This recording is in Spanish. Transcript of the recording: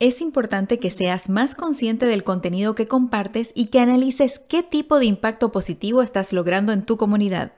es importante que seas más consciente del contenido que compartes y que analices qué tipo de impacto positivo estás logrando en tu comunidad.